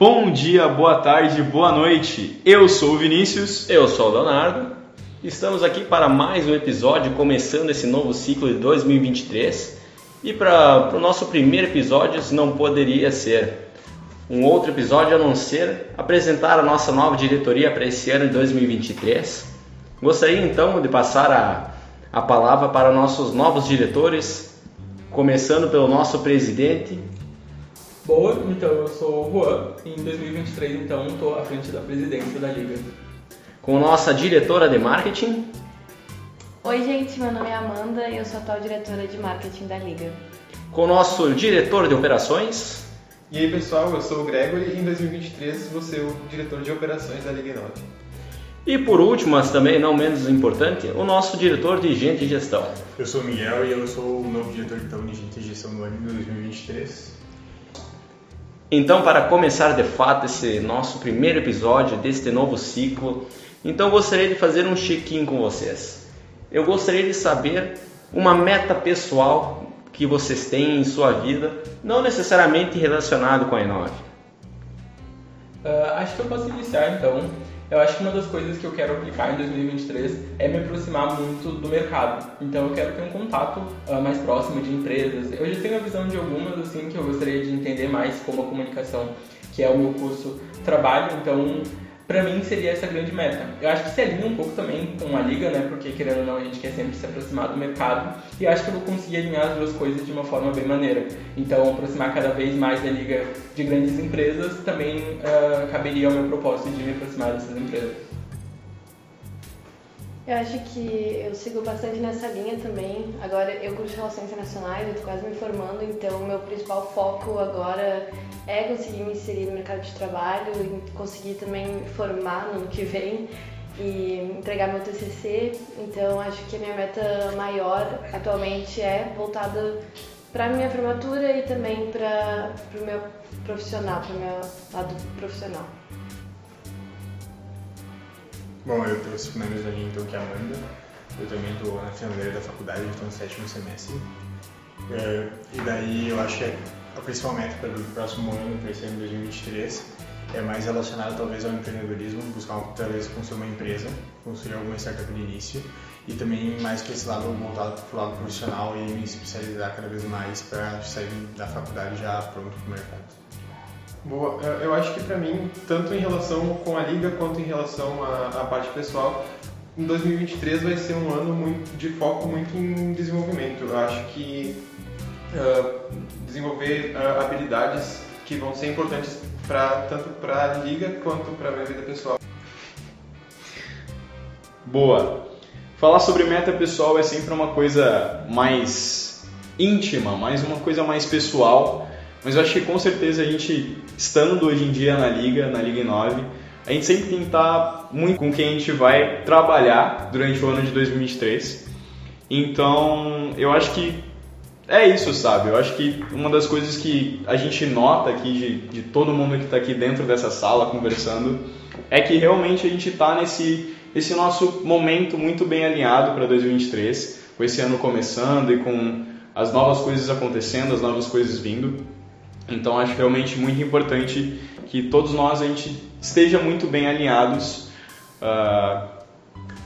Bom dia, boa tarde, boa noite. Eu sou o Vinícius. Eu sou o Leonardo. Estamos aqui para mais um episódio, começando esse novo ciclo de 2023. E para o nosso primeiro episódio, não poderia ser um outro episódio a não ser apresentar a nossa nova diretoria para esse ano de 2023. Gostaria então de passar a, a palavra para nossos novos diretores, começando pelo nosso presidente, Boa, então eu sou o Juan e em 2023 então estou à frente da presidência da Liga. com nossa diretora de marketing, Oi, gente, meu nome é Amanda e eu sou a atual diretora de marketing da Liga. com nosso diretor de operações, E aí pessoal, eu sou o Gregory e em 2023 vou ser o diretor de operações da Liga 9. e por último, mas também não menos importante, o nosso diretor de gente e gestão. Eu sou o Miguel e eu sou o novo diretor então, de Gente e Gestão no ano de 2023. Então, para começar de fato esse nosso primeiro episódio deste novo ciclo, então gostaria de fazer um check-in com vocês. Eu gostaria de saber uma meta pessoal que vocês têm em sua vida, não necessariamente relacionado com a Inove. Ah, acho que eu posso iniciar então. Eu acho que uma das coisas que eu quero aplicar em 2023 é me aproximar muito do mercado. Então eu quero ter um contato ah, mais próximo de empresas. Eu já tenho a visão de algumas assim que eu gostaria de entender mais como a comunicação, que é o meu curso trabalho. Então pra mim seria essa grande meta. Eu acho que se alinha um pouco também com a liga, né? Porque querendo ou não a gente quer sempre se aproximar do mercado e acho que eu vou conseguir alinhar as duas coisas de uma forma bem maneira. Então aproximar cada vez mais da liga de grandes empresas também ah, caberia ao meu propósito de me aproximar dessas empresas. Eu acho que eu sigo bastante nessa linha também. Agora eu curso Relações Internacionais, eu tô quase me formando, então meu principal foco agora é conseguir me inserir no mercado de trabalho e conseguir também me formar no ano que vem e entregar meu TCC. Então acho que a minha meta maior atualmente é voltada para minha formatura e também para o meu profissional, para o meu lado profissional. Bom, eu mesma linha então que a Amanda. Eu também estou na finaleira da faculdade, estou no sétimo semestre. É, e daí eu acho que a principal meta para o próximo ano, para esse ano de 2023, é mais relacionada talvez ao empreendedorismo, buscar uma, talvez construir uma empresa, construir alguma startup de início e também mais para esse lado voltado para o lado profissional e me especializar cada vez mais para sair da faculdade já pronto para o mercado. Boa, eu- acho que pra mim, tanto em relação com a Liga quanto em relação à, à parte pessoal, em 2023 vai ser um ano muito, de foco muito em desenvolvimento. Eu acho que ah, desenvolver ah, habilidades que vão ser importantes pra, tanto para a Liga quanto para a minha vida pessoal. Boa. Falar sobre meta pessoal é sempre uma coisa mais íntima, mais uma coisa mais pessoal. Mas eu acho que com certeza a gente, estando hoje em dia na Liga, na Liga 9, a gente sempre tem que estar muito com quem a gente vai trabalhar durante o ano de 2023. Então, eu acho que é isso, sabe? Eu acho que uma das coisas que a gente nota aqui de, de todo mundo que está aqui dentro dessa sala conversando é que realmente a gente está nesse esse nosso momento muito bem alinhado para 2023, com esse ano começando e com as novas coisas acontecendo, as novas coisas vindo. Então acho realmente muito importante que todos nós a gente esteja muito bem alinhados ah,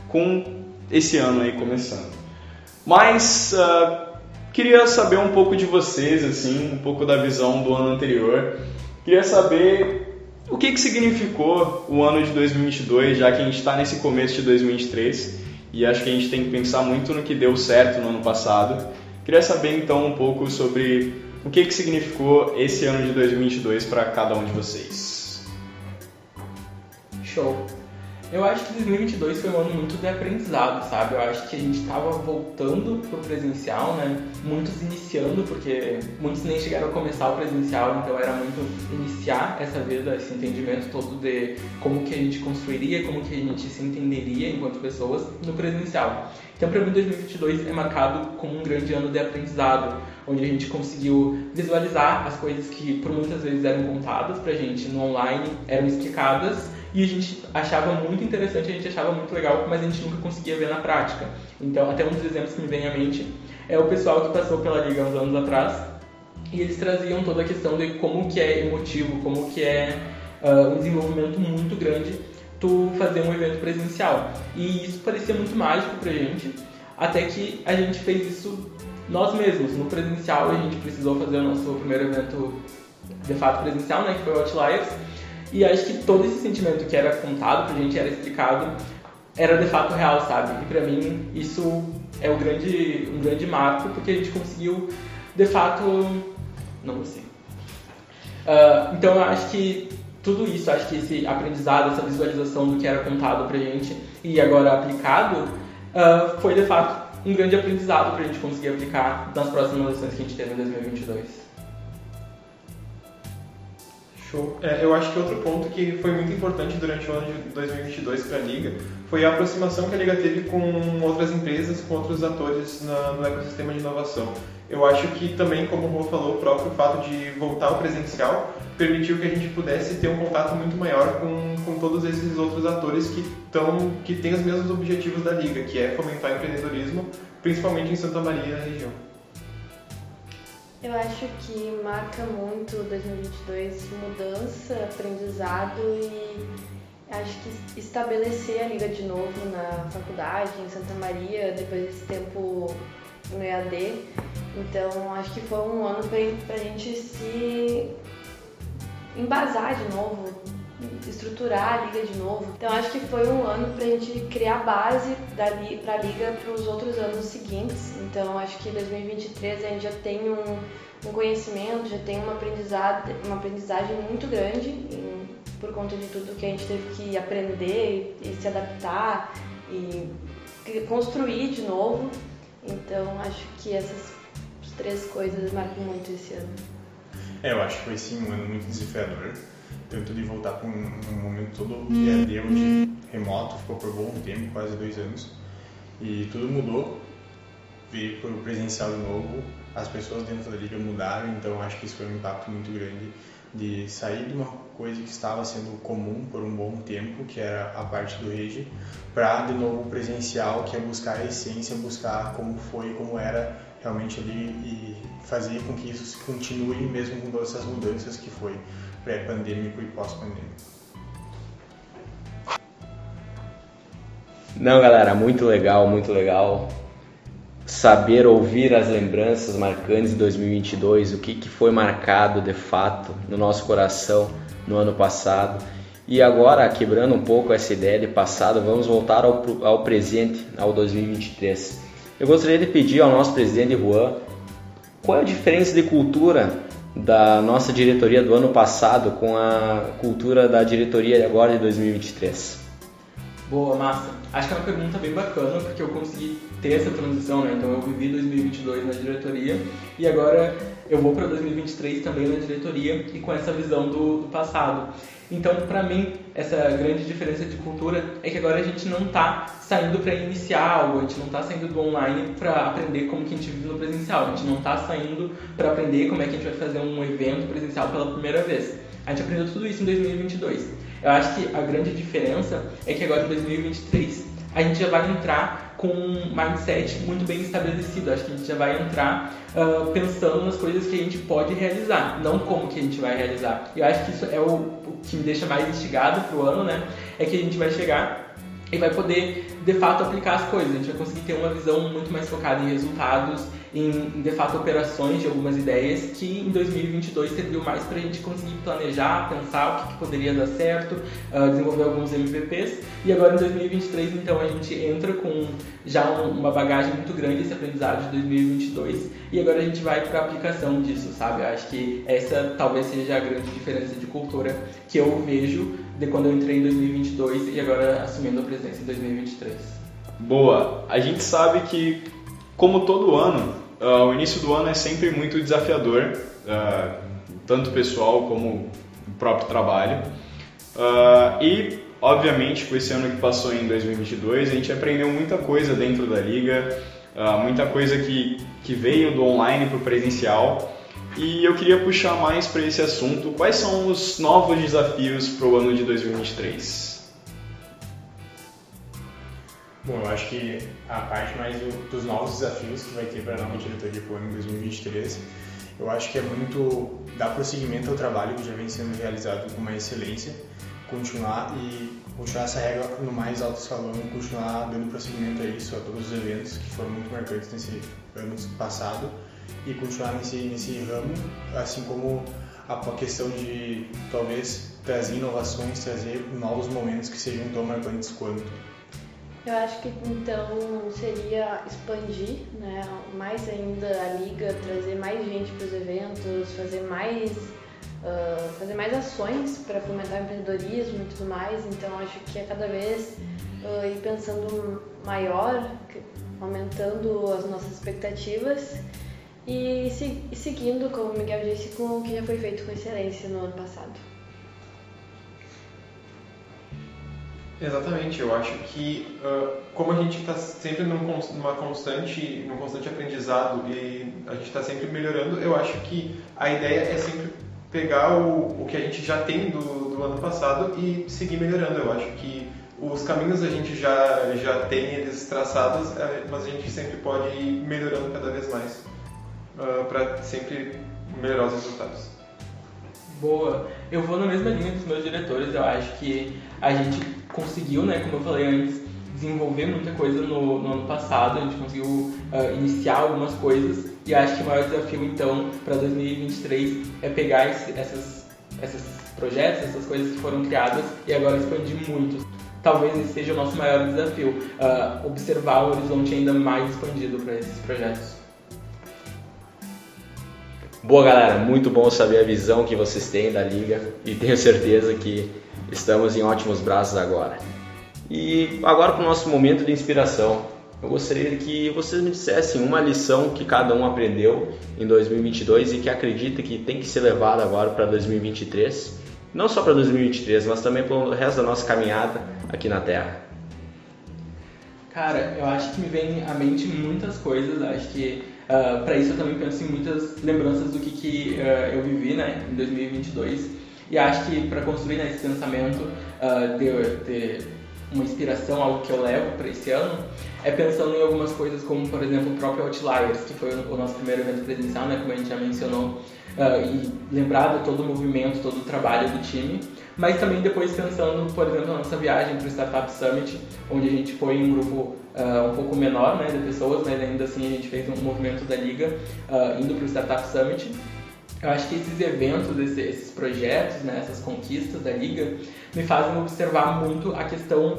com esse ano aí começando. Mas ah, queria saber um pouco de vocês, assim, um pouco da visão do ano anterior. Queria saber o que, que significou o ano de 2022, já que a gente está nesse começo de 2023 e acho que a gente tem que pensar muito no que deu certo no ano passado. Queria saber então um pouco sobre o que, que significou esse ano de 2022 para cada um de vocês. Show. Eu acho que 2022 foi um ano muito de aprendizado, sabe? Eu acho que a gente estava voltando pro presencial, né? Muitos iniciando, porque muitos nem chegaram a começar o presencial, então era muito iniciar essa vida, esse entendimento todo de como que a gente construiria, como que a gente se entenderia enquanto pessoas no presencial. Então, para mim, 2022 é marcado como um grande ano de aprendizado, onde a gente conseguiu visualizar as coisas que por muitas vezes eram contadas pra gente no online, eram explicadas e a gente achava muito interessante, a gente achava muito legal, mas a gente nunca conseguia ver na prática. Então, até um dos exemplos que me vem à mente é o pessoal que passou pela liga uns anos atrás e eles traziam toda a questão de como que é emotivo, como que é uh, um desenvolvimento muito grande tu fazer um evento presencial. E isso parecia muito mágico pra gente, até que a gente fez isso nós mesmos. No presencial a gente precisou fazer o nosso primeiro evento de fato presencial, né, que foi o Outliers, e acho que todo esse sentimento que era contado pra gente, era explicado, era de fato real, sabe? E pra mim isso é um grande, um grande marco, porque a gente conseguiu, de fato, não sei. Uh, então eu acho que tudo isso, acho que esse aprendizado, essa visualização do que era contado pra gente e agora aplicado, uh, foi de fato um grande aprendizado pra gente conseguir aplicar nas próximas lições que a gente teve em 2022. Show. É, eu acho que outro ponto que foi muito importante durante o ano de 2022 para a Liga foi a aproximação que a Liga teve com outras empresas, com outros atores na, no ecossistema de inovação. Eu acho que também, como o Rô falou, o próprio fato de voltar ao presencial permitiu que a gente pudesse ter um contato muito maior com, com todos esses outros atores que, tão, que têm os mesmos objetivos da Liga, que é fomentar o empreendedorismo, principalmente em Santa Maria e na região. Eu acho que marca muito 2022 mudança, aprendizado e acho que estabelecer a liga de novo na faculdade, em Santa Maria, depois desse tempo no EAD. Então acho que foi um ano para a gente se embasar de novo, estruturar a liga de novo. Então acho que foi um ano para a gente criar base para liga para os outros anos seguintes. Então acho que 2023 a gente já tem um, um conhecimento, já tem uma aprendizagem, uma aprendizagem muito grande em, por conta de tudo que a gente teve que aprender e, e se adaptar e construir de novo. Então acho que essas três coisas marcam muito esse ano. É, eu acho que foi sim um ano muito desafiador. Tanto de voltar para um, um, momento todo que é de hoje remoto, ficou por bom tempo, quase dois anos, e tudo mudou, veio para o presencial de novo, as pessoas dentro da liga mudaram, então acho que isso foi um impacto muito grande de sair de uma coisa que estava sendo comum por um bom tempo, que era a parte do rede, para de novo presencial, que é buscar a essência, buscar como foi, como era realmente ali e fazer com que isso continue mesmo com todas essas mudanças que foi pré-pandêmico e pós-pandêmico. Não, galera, muito legal, muito legal saber ouvir as lembranças marcantes de 2022, o que, que foi marcado de fato no nosso coração no ano passado. E agora, quebrando um pouco essa ideia de passado, vamos voltar ao, ao presente, ao 2023. Eu gostaria de pedir ao nosso presidente Juan qual é a diferença de cultura da nossa diretoria do ano passado com a cultura da diretoria agora de 2023? Boa, massa. Acho que é uma pergunta bem bacana, porque eu consegui ter essa transição, né? Então eu vivi 2022 na diretoria e agora eu vou para 2023 também na diretoria e com essa visão do, do passado. Então, para mim, essa grande diferença de cultura é que agora a gente não está saindo para iniciar algo, a gente não está saindo do online para aprender como que a gente vive no presencial, a gente não está saindo para aprender como é que a gente vai fazer um evento presencial pela primeira vez. A gente aprendeu tudo isso em 2022. Eu acho que a grande diferença é que agora em 2023 a gente já vai entrar com um mindset muito bem estabelecido. Acho que a gente já vai entrar uh, pensando nas coisas que a gente pode realizar, não como que a gente vai realizar. E eu acho que isso é o, o que me deixa mais instigado pro ano, né? É que a gente vai chegar e vai poder de fato aplicar as coisas. A gente vai conseguir ter uma visão muito mais focada em resultados em, de fato, operações de algumas ideias que em 2022 serviu mais para a gente conseguir planejar, pensar o que, que poderia dar certo, uh, desenvolver alguns MVPs. E agora em 2023, então, a gente entra com já um, uma bagagem muito grande esse aprendizado de 2022 e agora a gente vai para a aplicação disso, sabe? Eu acho que essa talvez seja a grande diferença de cultura que eu vejo de quando eu entrei em 2022 e agora assumindo a presença em 2023. Boa. A gente sabe que, como todo ano, uh, o início do ano é sempre muito desafiador, uh, tanto pessoal como o próprio trabalho. Uh, e, obviamente, com esse ano que passou em 2022, a gente aprendeu muita coisa dentro da liga, muita coisa que, que veio do online para o presencial. E eu queria puxar mais para esse assunto. Quais são os novos desafios para o ano de 2023? Bom, eu acho que a parte mais do, dos novos desafios que vai ter para a nova diretoria para o ano 2023 Eu acho que é muito dar prosseguimento ao trabalho que já vem sendo realizado com uma excelência, continuar e continuar essa regra no mais alto escalão, continuar dando prosseguimento a isso, a todos os eventos que foram muito marcantes nesse ano passado e continuar nesse, nesse ramo, assim como a questão de talvez trazer inovações, trazer novos momentos que sejam tão marcantes quanto. Eu acho que então seria expandir né, mais ainda a liga, trazer mais gente para os eventos, fazer mais, uh, fazer mais ações para fomentar o empreendedorismo e tudo mais. Então acho que é cada vez uh, ir pensando maior, aumentando as nossas expectativas e, se, e seguindo, como o Miguel disse, com o que já foi feito com excelência no ano passado. Exatamente, eu acho que uh, como a gente está sempre num, numa constante, num constante aprendizado e a gente está sempre melhorando, eu acho que a ideia é sempre pegar o, o que a gente já tem do, do ano passado e seguir melhorando. Eu acho que os caminhos a gente já, já tem eles traçados, é, mas a gente sempre pode ir melhorando cada vez mais uh, ah, para sempre melhorar os resultados. Boa. Eu vou na mesma linha dos meus diretores. Eu acho que a gente conseguiu, né, como eu falei antes, desenvolver muita coisa no, no ano passado. A gente conseguiu uh, iniciar algumas coisas e acho que o maior desafio então para 2023 é pegar esse, essas, esses projetos, essas coisas que foram criadas e agora expandir muito. Talvez esse seja o nosso maior desafio, uh, observar o horizonte ainda mais expandido para esses projetos. Boa galera, muito bom saber a visão que vocês têm da liga e tenho certeza que estamos em ótimos braços agora. E agora para o nosso momento de inspiração. Eu gostaria que vocês me dissessem uma lição que cada um aprendeu em 2022 e que acredita que tem que ser levada agora para 2023. Não só para 2023, mas também para o resto da nossa caminhada aqui na Terra. Cara, eu acho que me vem à mente muitas coisas. Acho que Uh, ah, para isso eu também penso em muitas lembranças do que, que uh, eu vivi né, em 2022 e acho que para construir né, esse pensamento uh, de, uma inspiração, algo que eu levo para esse ano, é pensando em algumas coisas como, por exemplo, o próprio Outliers, que foi o nosso primeiro evento presencial, né, como a gente já mencionou, e lembrar de todo o movimento, todo o trabalho do time mas também depois pensando, por exemplo, na nossa viagem para o Startup Summit, onde a gente foi em um grupo uh, um pouco menor né, de pessoas, mas ainda assim a gente fez um movimento da Liga uh, indo para o Startup Summit. Eu acho que esses eventos, esses projetos, né, essas conquistas da Liga, me fazem observar muito a questão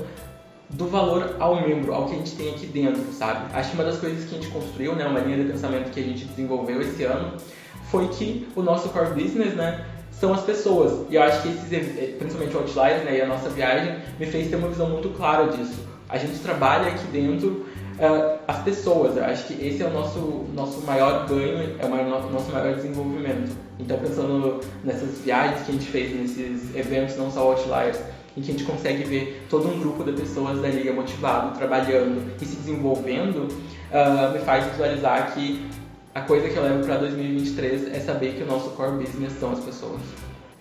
do valor ao membro, ao que a gente tem aqui dentro, sabe? Acho que uma das coisas que a gente construiu, né, uma linha de pensamento que a gente desenvolveu esse ano, foi que o nosso core business, né, são as pessoas. E eu acho que esses, eh, principalmente o Outliers né, e a nossa viagem, me fez ter uma visão muito clara disso. A gente trabalha aqui dentro uh, as pessoas. Eu acho que esse é o nosso, nosso maior ganho, é o maior, nosso maior desenvolvimento. Então, pensando nessas viagens que a gente fez, nesses eventos, não só Outliers, em que a gente consegue ver todo um grupo de pessoas da liga motivado, trabalhando e se desenvolvendo, uh, me faz visualizar que a coisa que eu levo para 2023 é saber que o nosso core business são as pessoas.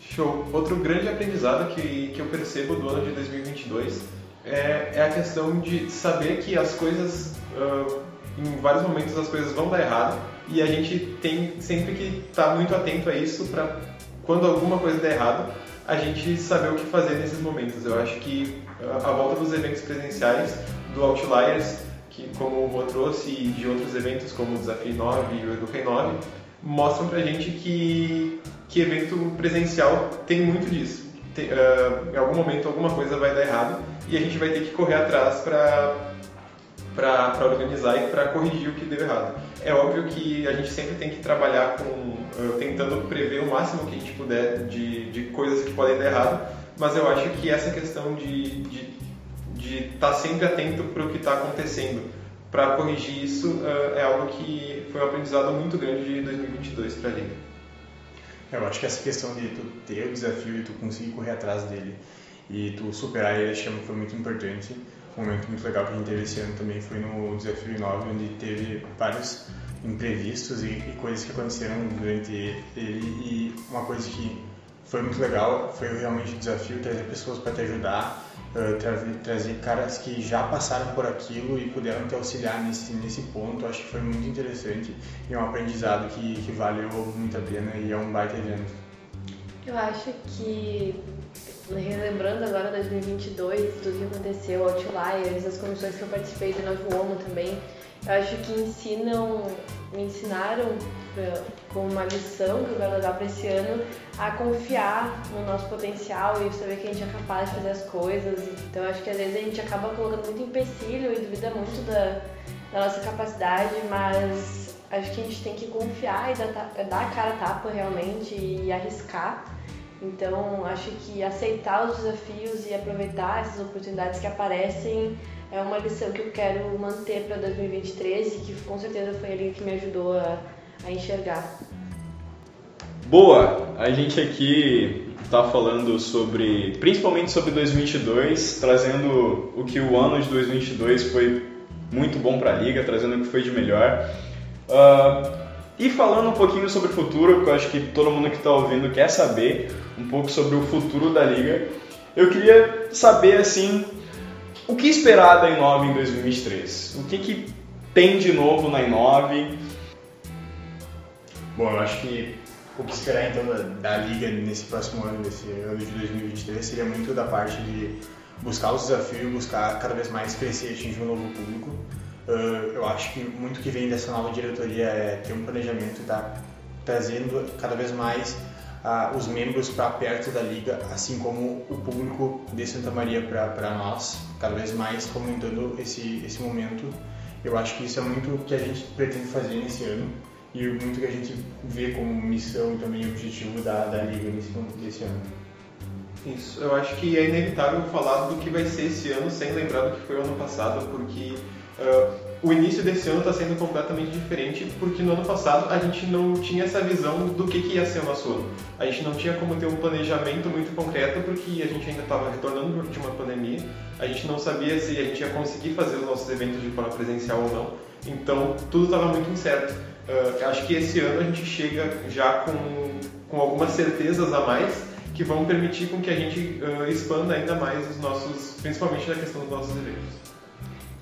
Show. Outro grande aprendizado que, que eu percebo do ano de 2022 é, é a questão de saber que as coisas, uh, em vários momentos as coisas vão dar errado e a gente tem sempre que estar tá muito atento a isso para quando alguma coisa der errado, a gente saber o que fazer nesses momentos. Eu acho que a volta dos eventos presenciais do Outliers que, como o Rô trouxe, de outros eventos como o Desafio 9 e o Educai 9, mostram pra gente que, que evento presencial tem muito disso. Tem, uh, em algum momento alguma coisa vai dar errado e a gente vai ter que correr atrás para para organizar e para corrigir o que deu errado. É óbvio que a gente sempre tem que trabalhar com uh, tentando prever o máximo que a gente puder de, de coisas que podem dar errado, mas eu acho que essa questão de, de de estar tá sempre atento para o que está acontecendo. Para corrigir isso uh, é algo que foi um aprendizado muito grande de 2022 para a Liga. Eu acho que essa questão de tu ter o desafio e tu conseguir correr atrás dele e tu superar ele, acho que foi muito importante. Um momento muito legal que a gente teve esse ano também foi no Desafio 9, onde teve vários imprevistos e, e coisas que aconteceram durante ele. E uma coisa que foi muito legal, foi realmente um desafio trazer pessoas para te ajudar, trazer, trazer caras que já passaram por aquilo e puderam te auxiliar nesse, nesse ponto. Acho que foi muito interessante e é um aprendizado que, que valeu muito a pena e é um baita evento. Eu acho que, relembrando agora 2022, tudo que aconteceu, Outliers, as comissões que eu participei do Novo Homo também, eu acho que ensinam, me ensinaram com uma lição que eu quero levar para esse ano a confiar no nosso potencial e saber que a gente é capaz de fazer as coisas. Então acho que às vezes a gente acaba colocando muito empecilho e duvida muito da, da nossa capacidade, mas acho que a gente tem que confiar e dar, dar a cara a tapa realmente e arriscar. Então acho que aceitar os desafios e aproveitar essas oportunidades que aparecem é uma lição que eu quero manter para 2023 e que com certeza foi ali que me ajudou a, a enxergar. Boa! A gente aqui está falando sobre, principalmente sobre 2022, trazendo o que o ano de 2022 foi muito bom para a liga, trazendo o que foi de melhor. Uh, e falando um pouquinho sobre o futuro, porque eu acho que todo mundo que está ouvindo quer saber um pouco sobre o futuro da liga. Eu queria saber assim o que esperar da Inove em 2023? O que, que tem de novo na Inove? Bom, eu acho que o que esperar então da, da, liga nesse próximo ano, nesse ano de 2023, seria muito da parte de buscar os desafios, buscar cada vez mais crescer e atingir um novo público. Uh, eu acho que muito que vem dessa nova diretoria é ter um planejamento e tá trazendo cada vez mais uh, os membros para perto da liga, assim como o público de Santa Maria para nós, cada vez mais fomentando esse, esse momento. Eu acho que isso é muito o que a gente pretende fazer nesse ano e muito que a gente vê como missão e também objetivo da, da liga nesse, ano. Isso, eu acho que é inevitável falar do que vai ser esse ano sem lembrar do que foi o ano passado, porque uh, o início desse ano está sendo completamente diferente porque no ano passado a gente não tinha essa visão do que, que ia ser o nosso ano. A gente não tinha como ter um planejamento muito concreto porque a gente ainda estava retornando de uma pandemia, a gente não sabia se a gente ia conseguir fazer os nossos eventos de forma presencial ou não, então tudo estava muito incerto. Uh, acho que esse ano a gente chega já com, com algumas certezas a mais que vão permitir com que a gente uh, expanda ainda mais os nossos, principalmente na questão dos nossos eventos.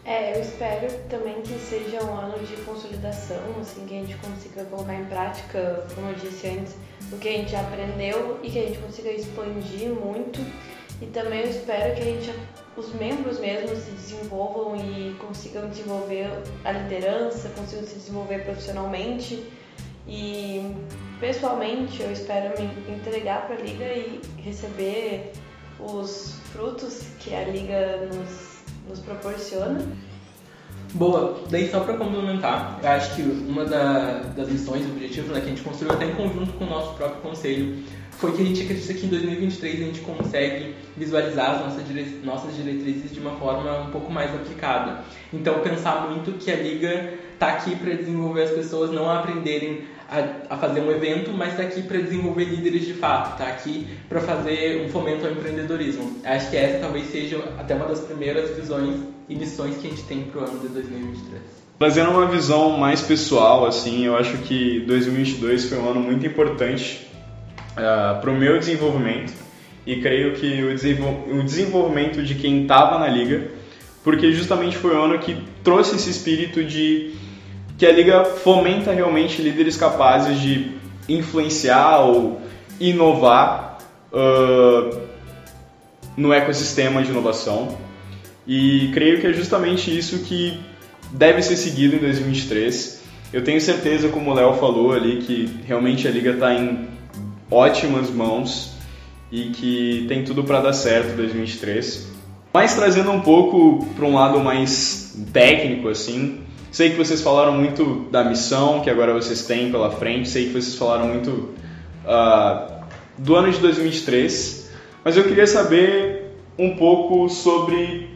É, eu espero também que seja um ano de consolidação, assim, que a gente consiga colocar em prática, como eu disse antes, o que a gente aprendeu e que a gente consiga expandir muito. E também eu espero que a gente, os membros mesmos se desenvolvam e consigam desenvolver a liderança, consigam se desenvolver profissionalmente. E pessoalmente eu espero me entregar para a liga e receber os frutos que a liga nos nos proporciona. Boa, daí só para complementar, eu acho que uma da, das missões, objetivos né, que a gente construiu até em conjunto com o nosso próprio conselho foi que a gente acredita que em 2023 a gente consegue visualizar as nossas, dire... nossas diretrizes de uma forma um pouco mais aplicada. Então, pensar muito que a Liga está aqui para desenvolver as pessoas não a aprenderem a, a fazer um evento, mas está aqui para desenvolver líderes de fato, está aqui para fazer um fomento ao empreendedorismo. Acho que essa talvez seja até uma das primeiras visões e missões que a gente tem para o ano de 2023. Trazendo uma visão mais pessoal, assim, eu acho que 2022 foi um ano muito importante ah, para o meu desenvolvimento e creio que o, o desenvolvimento de quem estava na liga, porque justamente foi o ano que trouxe esse espírito de que a liga fomenta realmente líderes capazes de influenciar ou inovar uh, no ecossistema de inovação. E creio que é justamente isso que deve ser seguido em 2023. Eu tenho certeza, como o Léo falou ali, que realmente a liga está em ótimas mãos e que tem tudo para dar certo em 2023. Mas trazendo um pouco para um lado mais técnico, assim, Sei que vocês falaram muito da missão que agora vocês têm pela frente, sei que vocês falaram muito uh, do ano de 2023, mas eu queria saber um pouco sobre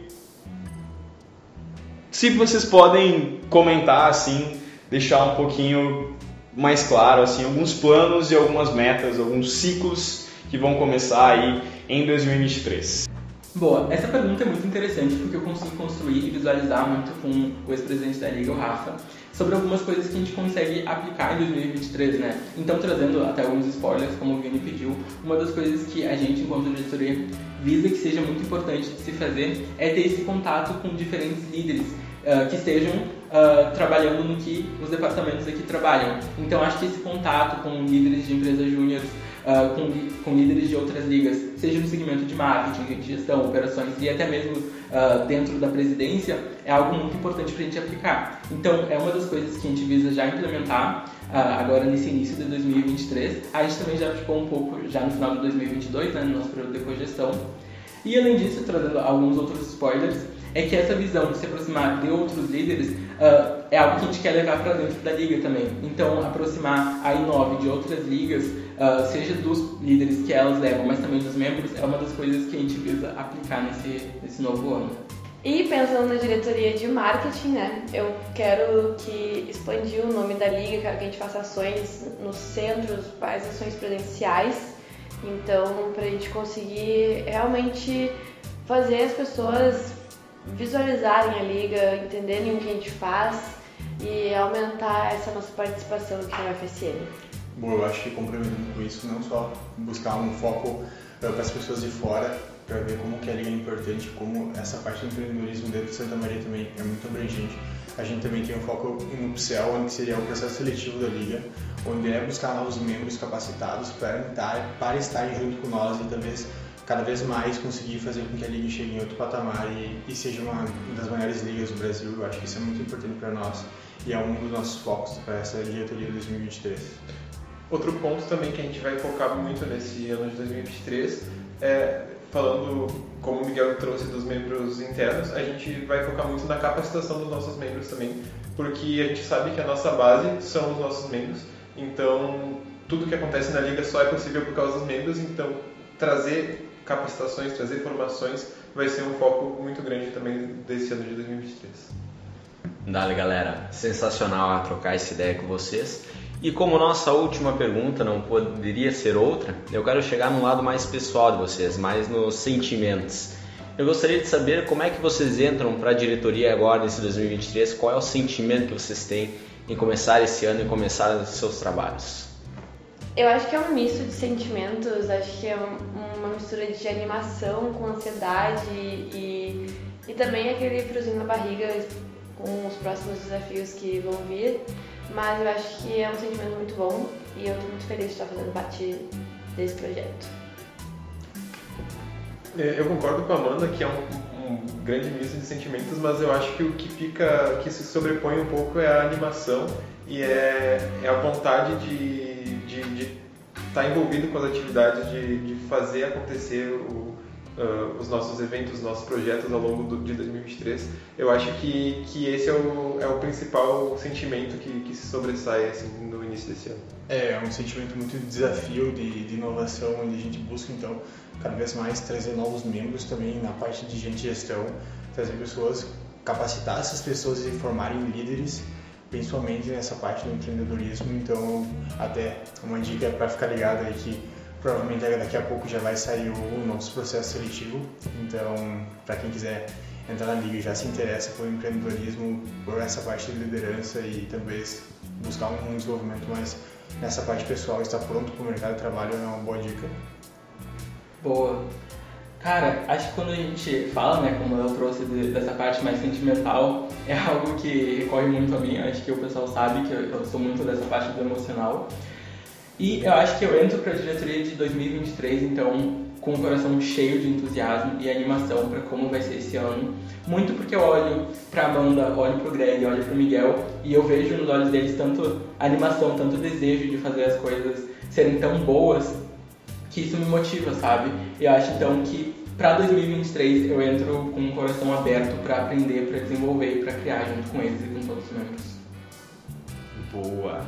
se vocês podem comentar assim, deixar um pouquinho mais claro assim alguns planos e algumas metas, alguns ciclos que vão começar aí em 2023. Boa, essa pergunta é muito interessante porque eu consigo construir e visualizar muito com o ex-presidente da Liga, o Rafa, sobre algumas coisas que a gente consegue aplicar em 2023, né? Então, trazendo até alguns spoilers, como o Vini pediu, uma das coisas que a gente, enquanto diretoria, visa que seja muito importante de se fazer é ter esse contato com diferentes líderes uh, que estejam uh, trabalhando no que os departamentos aqui trabalham. Então, acho que esse contato com líderes de empresas júniores uh, com, com, líderes de outras ligas, seja no segmento de marketing, de gestão, operações e até mesmo uh, dentro da presidência, é algo muito importante para a gente aplicar. Então, é uma das coisas que a gente visa já implementar agora nesse início de 2023. A gente também já ficou um pouco já no final de 2022, né, no nosso período de cogestão. E além disso, trazendo alguns outros spoilers, é que essa visão de se aproximar de outros líderes uh, é algo que a gente quer levar para dentro da liga também. Então, aproximar a Inove de outras ligas, uh, seja dos líderes que elas levam, mas também dos membros, é uma das coisas que a gente visa aplicar nesse, nesse novo ano. E pensando na diretoria de marketing, né? Eu quero que expandir o nome da liga, quero que a gente faça ações nos centros, mais ações presenciais. Então, para a gente conseguir realmente fazer as pessoas visualizarem a liga, entenderem o que a gente faz e aumentar essa nossa participação aqui no FSM. Bom, eu acho que complementando com isso, não só buscar um foco uh, para as pessoas de fora, para ver como que a liga é importante, como essa parte do empreendedorismo dentro de Santa Maria também é muito abrangente. A gente também tem um foco nupcial, onde seria o processo seletivo da liga, onde é buscar novos membros capacitados para, para estarem junto com nós e talvez cada vez mais conseguir fazer com que a liga chegue em outro patamar e, e seja uma das maiores ligas do Brasil. Eu acho que isso é muito importante para nós e é um dos nossos focos para essa diretoria de 2023. Outro ponto também que a gente vai focar muito nesse ano de 2023 é falando como o Miguel trouxe dos membros internos, a gente vai focar muito na capacitação dos nossos membros também, porque a gente sabe que a nossa base são os nossos membros. Então, tudo que acontece na liga só é possível por causa dos membros, então trazer capacitações, trazer formações, vai ser um foco muito grande também desse ano de 2023. Dale, galera. Sensacional trocar essa ideia com vocês. E como nossa última pergunta não poderia ser outra, eu quero chegar no lado mais pessoal de vocês, mais nos sentimentos. Eu gostaria de saber como é que vocês entram para a diretoria agora nesse 2023, qual é o sentimento que vocês têm em começar esse ano e começar os seus trabalhos. Eu acho que é um misto de sentimentos, acho que é uma mistura de animação com ansiedade e, e também aquele friozinho na barriga com os próximos desafios que vão vir. Mas eu acho que é um sentimento muito bom e eu estou muito feliz de estar fazendo parte desse projeto. É, eu concordo com a Amanda que é um, um, grande misto de sentimentos, mas eu acho que o que fica, que se sobrepõe um pouco é a animação e é, é a vontade de estar tá envolvido com as atividades de, de fazer acontecer o, uh, os nossos eventos, os nossos projetos ao longo do, de 2023. Eu acho que, que esse é o, é o principal sentimento que, que se sobressai assim, no início desse ano. É, é um sentimento muito de desafio, de, de inovação, onde a gente busca então cada vez mais trazer novos membros também na parte de gente gestão, trazer pessoas, capacitar essas pessoas e formarem líderes principalmente nessa parte do empreendedorismo. Então, até uma dica para ficar ligado aí que provavelmente daqui a pouco já vai sair o nosso processo seletivo. Então, para quem quiser entrar na liga e já se interessa por empreendedorismo, por essa parte de liderança e talvez buscar um desenvolvimento mais nessa parte pessoal, estar pronto para o mercado de trabalho é uma boa dica. Boa. Cara, acho que quando a gente fala, né, como eu trouxe de, dessa parte mais sentimental, é algo que recorre muito a mim. Acho que o pessoal sabe que eu, eu sou muito dessa parte do emocional. E eu acho que eu entro para a diretoria de 2023, então, com o coração cheio de entusiasmo e animação para como vai ser esse ano. Muito porque eu olho para a Amanda, olho para o Greg, olho para o Miguel e eu vejo nos olhos deles tanto animação, tanto desejo de fazer as coisas serem tão boas que isso me motiva, sabe? Eu acho então que para 2023 eu entro com o coração aberto para aprender, para desenvolver e para criar junto com eles e com todos os membros. Boa.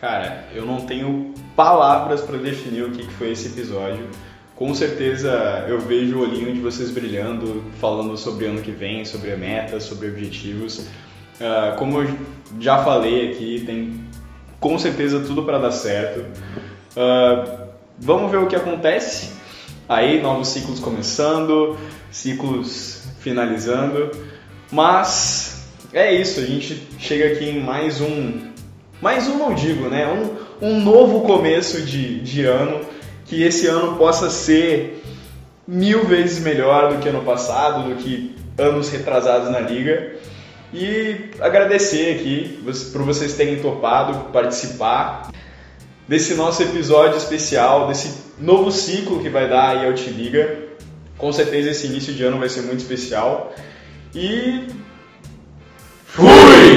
Cara, eu não tenho palavras para definir o que foi esse episódio. Com certeza eu vejo o olhinho de vocês brilhando, falando sobre ano que vem, sobre a meta, sobre objetivos. Uh, como eu já falei aqui, tem com certeza tudo para dar certo. Uh, Vamos ver o que acontece. Aí, novos ciclos começando, ciclos finalizando. Mas é isso, a gente chega aqui em mais um. Mais um, não digo, né? Um, um novo começo de, de ano. Que esse ano possa ser mil vezes melhor do que ano passado, do que anos retrasados na liga. E agradecer aqui por vocês terem topado participar desse nosso episódio especial, desse novo ciclo que vai dar aí a Liga. Com certeza esse início de ano vai ser muito especial. E Fui!